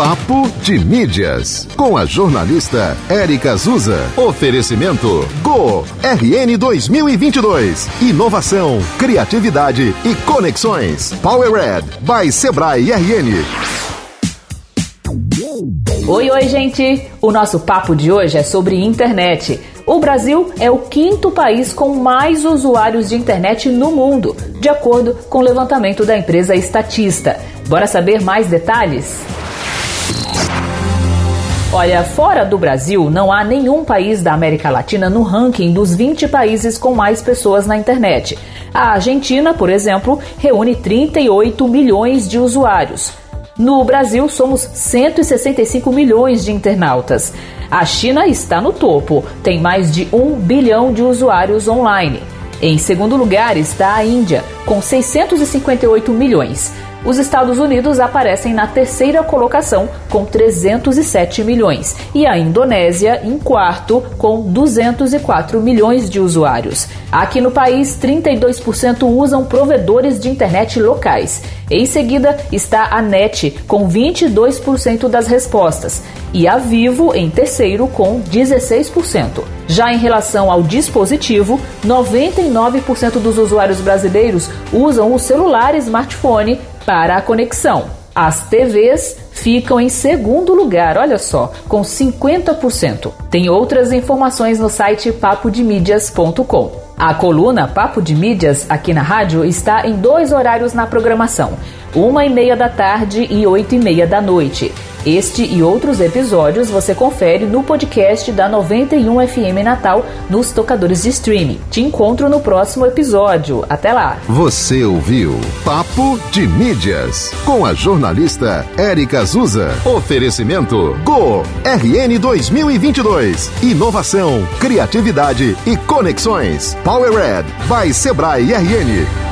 Papo de Mídias, com a jornalista Érica Azusa. Oferecimento Go RN 2022. Inovação, criatividade e conexões. Power Red by Sebrae RN. Oi, oi, gente! O nosso papo de hoje é sobre internet. O Brasil é o quinto país com mais usuários de internet no mundo, de acordo com o levantamento da empresa Estatista. Bora saber mais detalhes? Olha, fora do Brasil, não há nenhum país da América Latina no ranking dos 20 países com mais pessoas na internet. A Argentina, por exemplo, reúne 38 milhões de usuários. No Brasil, somos 165 milhões de internautas. A China está no topo, tem mais de 1 bilhão de usuários online. Em segundo lugar está a Índia, com 658 milhões. Os Estados Unidos aparecem na terceira colocação, com 307 milhões, e a Indonésia em quarto, com 204 milhões de usuários. Aqui no país, 32% usam provedores de internet locais. Em seguida está a NET, com 22% das respostas, e a Vivo em terceiro, com 16%. Já em relação ao dispositivo, 99% dos usuários brasileiros usam o celular e smartphone para a conexão. As TVs ficam em segundo lugar, olha só, com 50%. Tem outras informações no site papodemídias.com. A coluna Papo de Mídias aqui na rádio está em dois horários na programação: uma e meia da tarde e oito e meia da noite. Este e outros episódios você confere no podcast da 91 FM Natal nos tocadores de streaming. Te encontro no próximo episódio. Até lá. Você ouviu Papo de Mídias com a jornalista Érica Azusa. Oferecimento Go RN 2022. Inovação, criatividade e conexões. Power Red by Sebrae RN.